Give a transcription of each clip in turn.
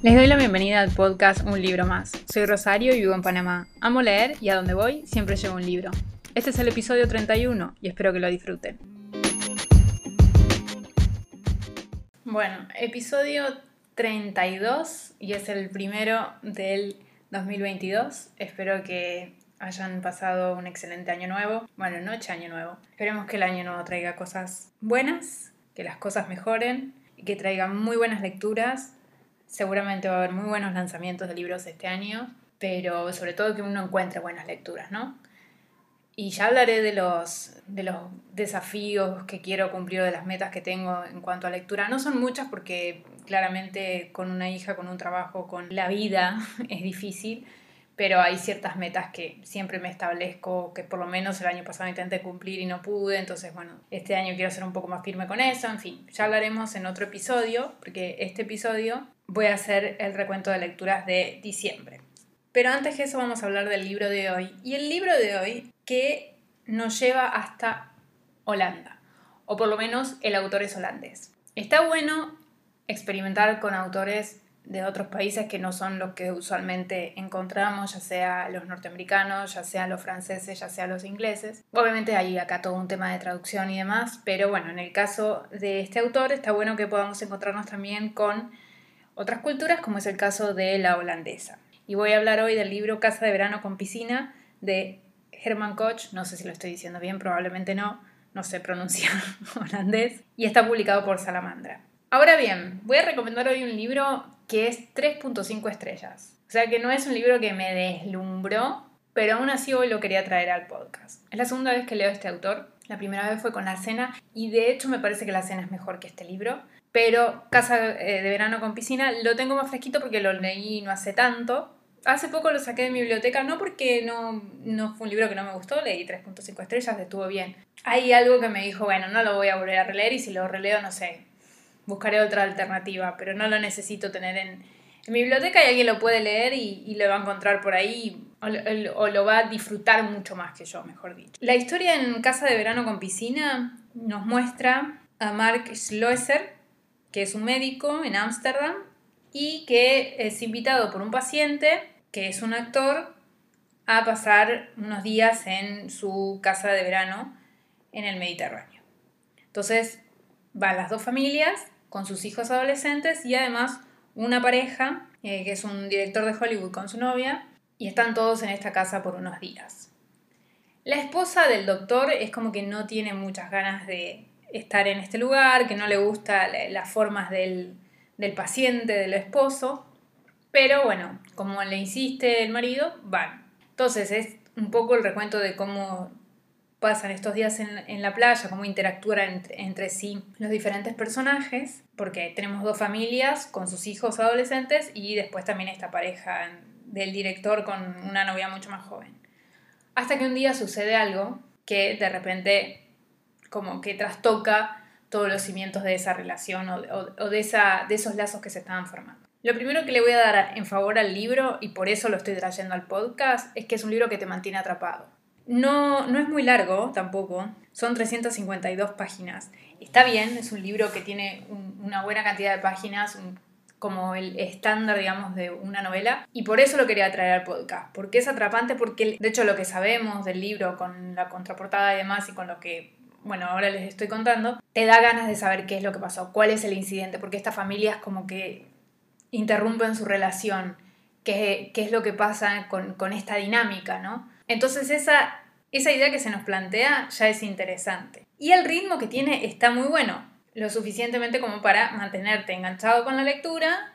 Les doy la bienvenida al podcast Un libro más. Soy Rosario y vivo en Panamá. Amo leer y a donde voy siempre llevo un libro. Este es el episodio 31 y espero que lo disfruten. Bueno, episodio 32 y es el primero del 2022. Espero que hayan pasado un excelente año nuevo. Bueno, noche año nuevo. Esperemos que el año nuevo traiga cosas buenas, que las cosas mejoren y que traiga muy buenas lecturas Seguramente va a haber muy buenos lanzamientos de libros este año, pero sobre todo que uno encuentre buenas lecturas, ¿no? Y ya hablaré de los, de los desafíos que quiero cumplir, de las metas que tengo en cuanto a lectura. No son muchas porque claramente con una hija, con un trabajo, con la vida es difícil, pero hay ciertas metas que siempre me establezco, que por lo menos el año pasado intenté cumplir y no pude, entonces bueno, este año quiero ser un poco más firme con eso, en fin, ya hablaremos en otro episodio, porque este episodio voy a hacer el recuento de lecturas de diciembre. Pero antes de eso vamos a hablar del libro de hoy, y el libro de hoy que nos lleva hasta Holanda, o por lo menos el autor es holandés. Está bueno experimentar con autores de otros países que no son los que usualmente encontramos, ya sea los norteamericanos, ya sea los franceses, ya sea los ingleses. Obviamente hay acá todo un tema de traducción y demás, pero bueno, en el caso de este autor está bueno que podamos encontrarnos también con otras culturas, como es el caso de la holandesa. Y voy a hablar hoy del libro Casa de Verano con Piscina de Herman Koch, no sé si lo estoy diciendo bien, probablemente no, no sé pronunciar holandés, y está publicado por Salamandra. Ahora bien, voy a recomendar hoy un libro que es 3.5 estrellas. O sea que no es un libro que me deslumbró, pero aún así hoy lo quería traer al podcast. Es la segunda vez que leo a este autor. La primera vez fue con La Cena y de hecho me parece que La Cena es mejor que este libro. Pero Casa eh, de Verano con Piscina lo tengo más fresquito porque lo leí no hace tanto. Hace poco lo saqué de mi biblioteca, no porque no, no fue un libro que no me gustó, leí 3.5 estrellas, estuvo bien. Hay algo que me dijo, bueno, no lo voy a volver a releer y si lo releo, no sé, buscaré otra alternativa, pero no lo necesito tener en, mi biblioteca y alguien lo puede leer y, lo va a encontrar por ahí o, lo va a disfrutar mucho más que yo, mejor dicho. La historia en Casa de Verano con Piscina nos muestra a Mark Schlosser, que es un médico en Ámsterdam y que es invitado por un paciente, que es un actor, a pasar unos días en su casa de verano en el Mediterráneo. Entonces van las dos familias con sus hijos adolescentes y además una pareja, eh, que es un director de Hollywood con su novia, y están todos en esta casa por unos días. La esposa del doctor es como que no tiene muchas ganas de estar en este lugar, que no le gusta las formas del, del paciente, del esposo, pero bueno, como le insiste el marido, van. Entonces es un poco el recuento de cómo pasan estos días en, la playa, cómo interactúan entre, sí los diferentes personajes, porque tenemos dos familias con sus hijos adolescentes y después también esta pareja del director con una novia mucho más joven. Hasta que un día sucede algo que de repente como que trastoca todos los cimientos de esa relación o, de, esa, de esos lazos que se estaban formando. Lo primero que le voy a dar en favor al libro, y por eso lo estoy trayendo al podcast, es que es un libro que te mantiene atrapado. No, no es muy largo tampoco, son 352 páginas. Está bien, es un libro que tiene una buena cantidad de páginas, como el estándar, digamos, de una novela. Y por eso lo quería traer al podcast, porque es atrapante, porque de hecho lo que sabemos del libro con la contraportada y demás y con lo que, bueno, ahora les estoy contando, te da ganas de saber qué es lo que pasó, cuál es el incidente, porque estas familias como que interrumpen su relación, qué, es lo que pasa con, con esta dinámica, ¿no? Entonces esa, esa idea que se nos plantea ya es interesante. Y el ritmo que tiene está muy bueno, lo suficientemente como para mantenerte enganchado con la lectura,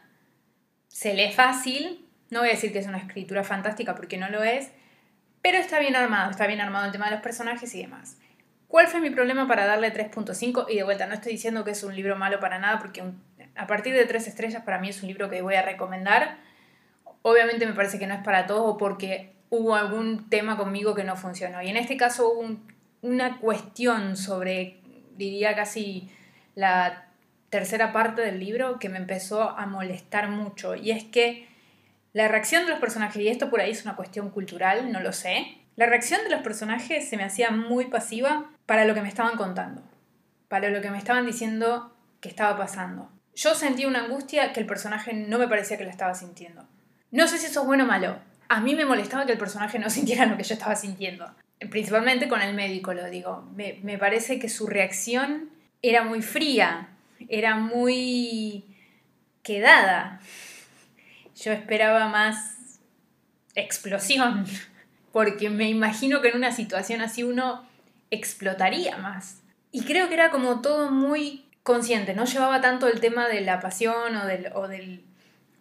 se lee fácil, no voy a decir que es una escritura fantástica porque no lo es, pero está bien armado, está bien armado el tema de los personajes y demás. ¿Cuál fue mi problema para darle 3.5? Y de vuelta, no estoy diciendo que es un libro malo para nada, porque a partir de 3 estrellas para mí es un libro que voy a recomendar. Obviamente me parece que no es para todos o porque hubo algún tema conmigo que no funcionó. Y en este caso hubo una cuestión sobre, diría casi la tercera parte del libro que me empezó a molestar mucho. Y es que la reacción de los personajes, y esto por ahí es una cuestión cultural, no lo sé, la reacción de los personajes se me hacía muy pasiva para lo que me estaban contando, para lo que me estaban diciendo que estaba pasando. yo sentí una angustia que el personaje no me parecía que la estaba sintiendo. No sé si eso es bueno o malo. A mí me molestaba que el personaje no sintiera lo que yo estaba sintiendo. Principalmente con el médico, lo digo. Me, me parece que su reacción era muy fría, era muy quedada. Yo esperaba más explosión, porque me imagino que en una situación así uno explotaría más. Y creo que era como todo muy consciente, no llevaba tanto el tema de la pasión o del... O del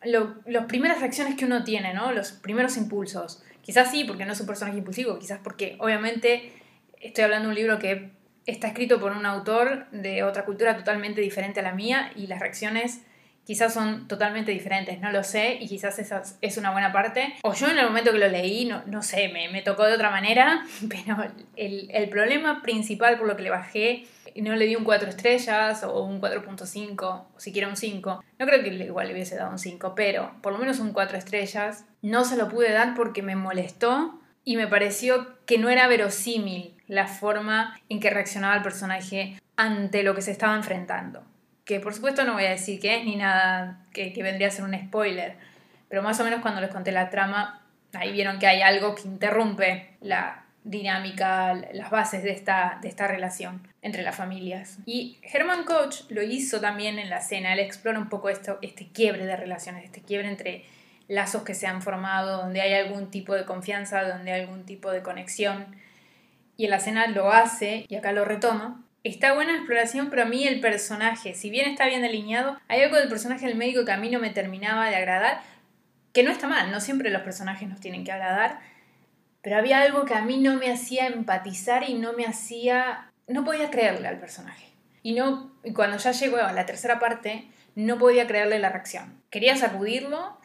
las primeras reacciones que uno tiene, ¿no? Los primeros impulsos. Quizás sí, porque no es un personaje impulsivo, quizás porque obviamente estoy hablando de un libro que está escrito por un autor de otra cultura totalmente diferente a la mía y las reacciones quizás son totalmente diferentes, no lo sé, y quizás esa es una buena parte. O yo en el momento que lo leí, no, no sé, me, me, tocó de otra manera, pero el, el, problema principal por lo que le bajé, no le di un 4 estrellas o un 4.5, o siquiera un 5, no creo que igual le hubiese dado un 5, pero por lo menos un 4 estrellas, no se lo pude dar porque me molestó y me pareció que no era verosímil la forma en que reaccionaba el personaje ante lo que se estaba enfrentando que por supuesto no voy a decir qué es ni nada que, vendría a ser un spoiler, pero más o menos cuando les conté la trama, ahí vieron que hay algo que interrumpe la dinámica, las bases de esta, de esta relación entre las familias. Y Herman Koch lo hizo también en la escena, él explora un poco esto, este quiebre de relaciones, este quiebre entre lazos que se han formado, donde hay algún tipo de confianza, donde hay algún tipo de conexión. Y en la escena lo hace, y acá lo retoma, Está buena la exploración, pero a mí el personaje, si bien está bien delineado, hay algo del personaje del médico que a mí no me terminaba de agradar, que no está mal, no siempre los personajes nos tienen que agradar, pero había algo que a mí no me hacía empatizar y no me hacía... no podía creerle al personaje. Y, no, cuando ya llegó a la tercera parte, no podía creerle la reacción. Quería sacudirlo,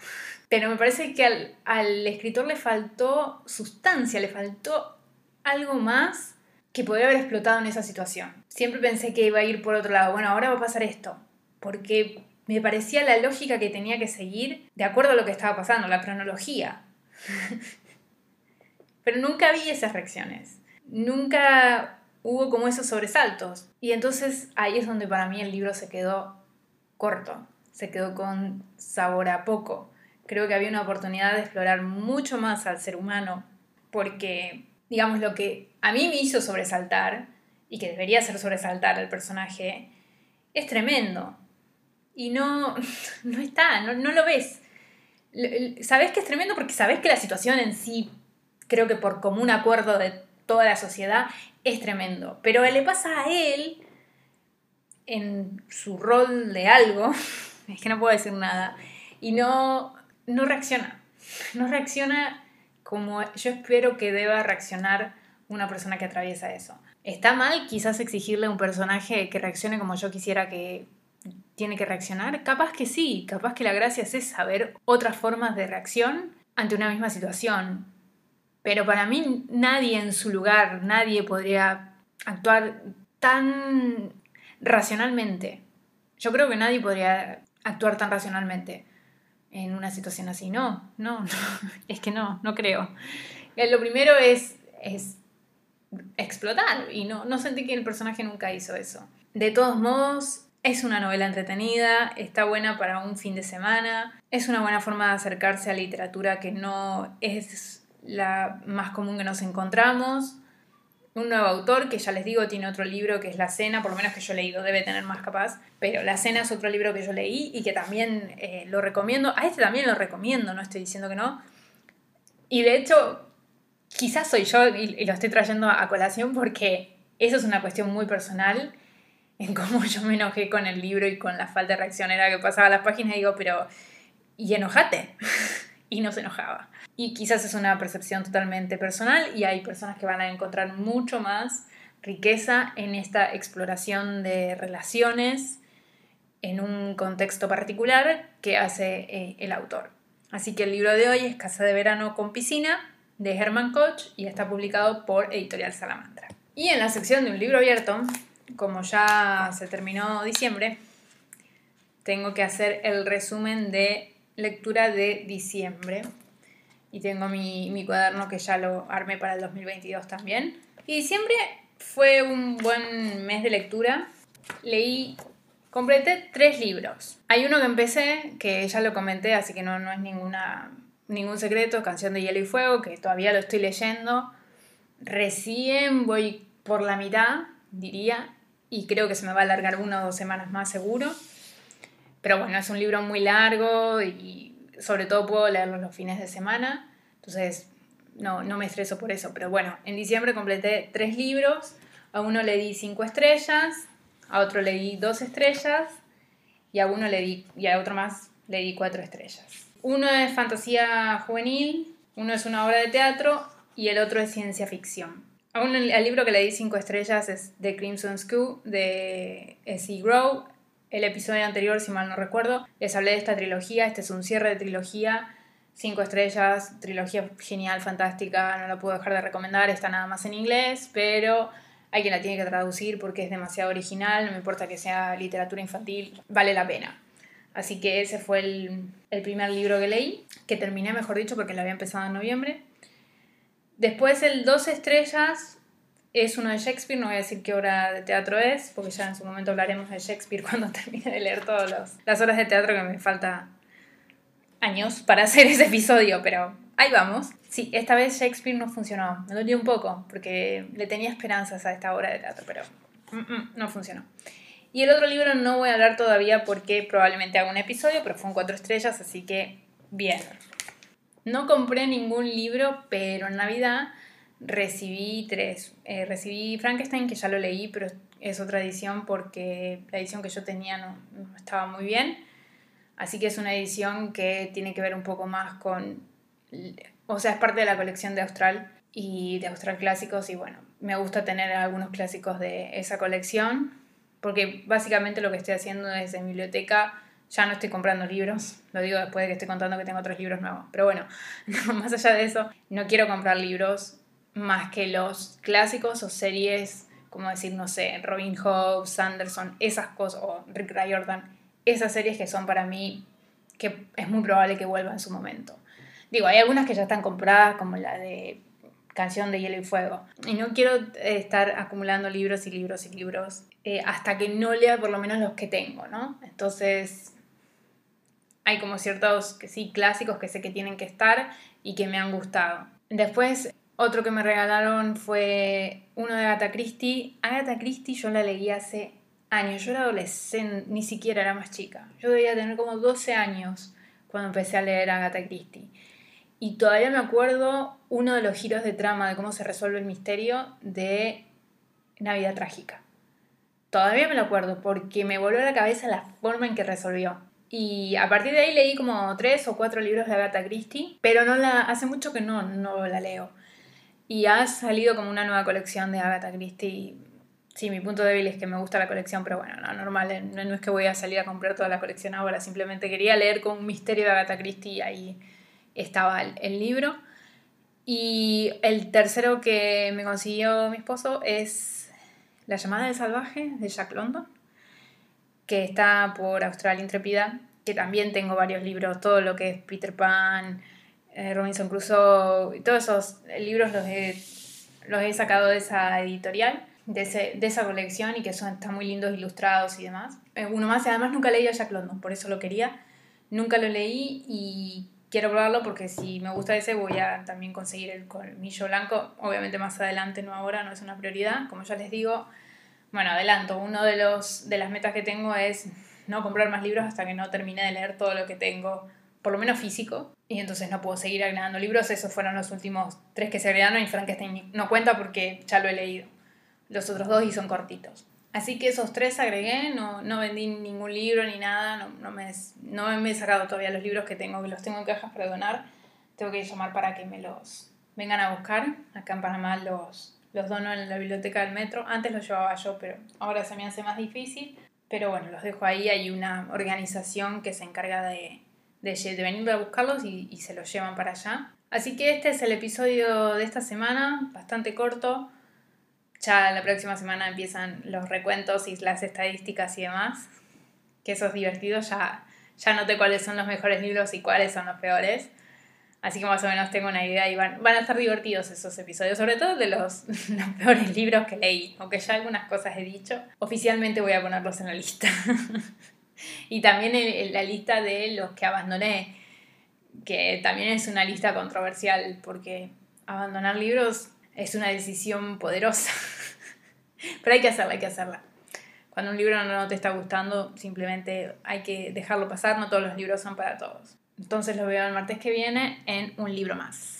pero me parece que al, al escritor le faltó sustancia, le faltó algo más que podría haber explotado en esa situación. Siempre pensé que iba a ir por otro lado. Bueno, ahora va a pasar esto. Porque me parecía la lógica que tenía que seguir de acuerdo a lo que estaba pasando, la cronología. Pero nunca vi esas reacciones. Nunca hubo como esos sobresaltos. Y entonces ahí es donde para mí el libro se quedó corto. Se quedó con sabor a poco. Creo que había una oportunidad de explorar mucho más al ser humano. Porque digamos, lo que a mí me hizo sobresaltar, y que debería hacer sobresaltar al personaje, es tremendo. Y no, no está, no, no lo ves. Sabes que es tremendo porque sabes que la situación en sí, creo que por común acuerdo de toda la sociedad, es tremendo. Pero le pasa a él, en su rol de algo, es que no puedo decir nada, y no, no reacciona. No reacciona como yo espero que deba reaccionar una persona que atraviesa eso. ¿Está mal quizás exigirle a un personaje que reaccione como yo quisiera que tiene que reaccionar? Capaz que sí, capaz que la gracia es saber otras formas de reacción ante una misma situación. Pero para mí nadie en su lugar, nadie podría actuar tan racionalmente. Yo creo que nadie podría actuar tan racionalmente en una situación así. No, no, no, es que no, no creo. Eh, lo primero es, es explotar y no, no sentí que el personaje nunca hizo eso. De todos modos, es una novela entretenida, está buena para un fin de semana, es una buena forma de acercarse a literatura que no es la más común que nos encontramos un nuevo autor que ya les digo tiene otro libro que es La Cena, por lo menos que yo he leído, debe tener más capaz, pero La Cena es otro libro que yo leí y que también eh, lo recomiendo. A este también lo recomiendo, no estoy diciendo que no. Y de hecho, quizás soy yo y, lo estoy trayendo a colación porque eso es una cuestión muy personal en cómo yo me enojé con el libro y con la falta de reacción. Era que pasaba las páginas y digo, pero, y enojate. y no se enojaba. Y quizás es una percepción totalmente personal y hay personas que van a encontrar mucho más riqueza en esta exploración de relaciones en un contexto particular que hace eh, el autor. Así que el libro de hoy es Casa de Verano con Piscina de Herman Koch y está publicado por Editorial Salamandra. Y en la sección de un libro abierto, como ya se terminó diciembre, tengo que hacer el resumen de lectura de diciembre. Y tengo mi, mi, cuaderno que ya lo armé para el 2022 también. Y diciembre fue un buen mes de lectura. Leí Completé tres libros. Hay uno que empecé, que ya lo comenté, así que no, no es ninguna, ningún secreto, Canción de Hielo y Fuego, que todavía lo estoy leyendo. Recién voy por la mitad, diría, y creo que se me va a alargar una o dos semanas más seguro. Pero bueno, es un libro muy largo y sobre todo puedo leerlo los fines de semana, entonces no, no me estreso por eso. Pero bueno, en diciembre completé tres libros, a uno le di cinco estrellas, a otro le di dos estrellas y a uno le di, y a otro más le di cuatro estrellas. Uno es fantasía juvenil, uno es una obra de teatro y el otro es ciencia ficción. Aún el libro que le di cinco estrellas es The Crimson School de S.E. Grow. El episodio anterior, si mal no recuerdo, les hablé de esta trilogía. Este es un cierre de trilogía. Cinco estrellas, trilogía genial, fantástica. No la puedo dejar de recomendar. Está nada más en inglés, pero hay quien la tiene que traducir porque es demasiado original. No me importa que sea literatura infantil, vale la pena. Así que ese fue el, el primer libro que leí, que terminé, mejor dicho, porque lo había empezado en noviembre. Después el Dos Estrellas es uno de Shakespeare, no voy a decir qué obra de teatro es, porque ya en su momento hablaremos de Shakespeare cuando termine de leer todas las horas de teatro que me falta años para hacer ese episodio, pero ahí vamos. Sí, esta vez Shakespeare no funcionó, me dolió un poco, porque le tenía esperanzas a esta obra de teatro, pero mm, mm, no funcionó. Y el otro libro no voy a hablar todavía porque probablemente haga un episodio, pero fue cuatro estrellas, así que bien. No compré ningún libro, pero en Navidad recibí tres. Eh, recibí Frankenstein, que ya lo leí, pero es otra edición porque la edición que yo tenía no, estaba muy bien. Así que es una edición que tiene que ver un poco más con... O sea, es parte de la colección de Austral y de Austral Clásicos y bueno, me gusta tener algunos clásicos de esa colección porque básicamente lo que estoy haciendo es en biblioteca ya no estoy comprando libros, lo digo después de que estoy contando que tengo otros libros nuevos. Pero bueno, más allá de eso, no quiero comprar libros más que los clásicos o series, como decir, no sé, Robin Hood, Sanderson, esas cosas, o Rick Riordan, esas series que son para mí, que es muy probable que vuelvan en su momento. Digo, hay algunas que ya están compradas, como la de Canción de Hielo y Fuego. Y no quiero estar acumulando libros y libros y libros eh, hasta que no lea por lo menos los que tengo, ¿no? Entonces, hay como ciertos sí, clásicos que sé que tienen que estar y que me han gustado. Después, otro que me regalaron fue uno de Agatha Christie. Agatha Christie yo la leí hace años, yo era adolescente, ni siquiera era más chica. Yo debía tener como 12 años cuando empecé a leer Agatha Christie. Y todavía me acuerdo uno de los giros de trama de cómo se resuelve el misterio de Navidad Trágica. Todavía me lo acuerdo porque me volvió a la cabeza la forma en que resolvió. Y a partir de ahí leí como tres o cuatro libros de Agatha Christie, pero no la, hace mucho que no, no la leo. Y ha salido como una nueva colección de Agatha Christie. Sí, mi punto débil es que me gusta la colección, pero bueno, no, normal, eh, no, es que voy a salir a comprar toda la colección ahora, simplemente quería leer con un misterio de Agatha Christie y ahí estaba el libro. Y el tercero que me consiguió mi esposo es La llamada del salvaje de Jack London que está por Australia Intrépida, que también tengo varios libros, todo lo que es Peter Pan, eh, Robinson Crusoe, todos esos libros los he, los he sacado de esa editorial, de, de esa colección y que son, están muy lindos ilustrados y demás. Eh, uno más, y además nunca leí a Jack London, por eso lo quería. Nunca lo leí y quiero probarlo porque si me gusta ese voy a también conseguir el colmillo blanco. Obviamente más adelante, no ahora, no es una prioridad. Como ya les digo, bueno, adelanto, uno de, los, de las metas que tengo es no comprar más libros hasta que no termine de leer todo lo que tengo, por lo menos físico, y entonces no puedo seguir agregando libros. Esos fueron los últimos tres que se agregaron y Frankenstein no cuenta porque ya lo he leído. Los otros dos y son cortitos. Así que esos tres agregué, no, no vendí ningún libro ni nada, no, no, me, no me he sacado todavía los libros que tengo, que los tengo en cajas para donar. Tengo que llamar para que me los vengan a buscar. Acá en Panamá los, los dono en la biblioteca del metro. Antes los llevaba yo, pero ahora se me hace más difícil. Pero bueno, los dejo ahí. Hay una organización que se encarga de, de, de venir a buscarlos y, y, se los llevan para allá. Así que este es el episodio de esta semana, bastante corto. Ya la próxima semana empiezan los recuentos y las estadísticas y demás. Que eso es divertido. Ya, ya noté cuáles son los mejores libros y cuáles son los peores. Así que más o menos tengo una idea y van, van a estar divertidos esos episodios, sobre todo de los, los peores libros que leí, aunque ya algunas cosas he dicho. Oficialmente voy a ponerlos en la lista. y también en, la lista de los que abandoné, que también es una lista controversial, porque abandonar libros es una decisión poderosa. Pero hay que hacerla, hay que hacerla. Cuando un libro no te está gustando, simplemente hay que dejarlo pasar, no todos los libros son para todos. Entonces lo veo el martes que viene en un libro más.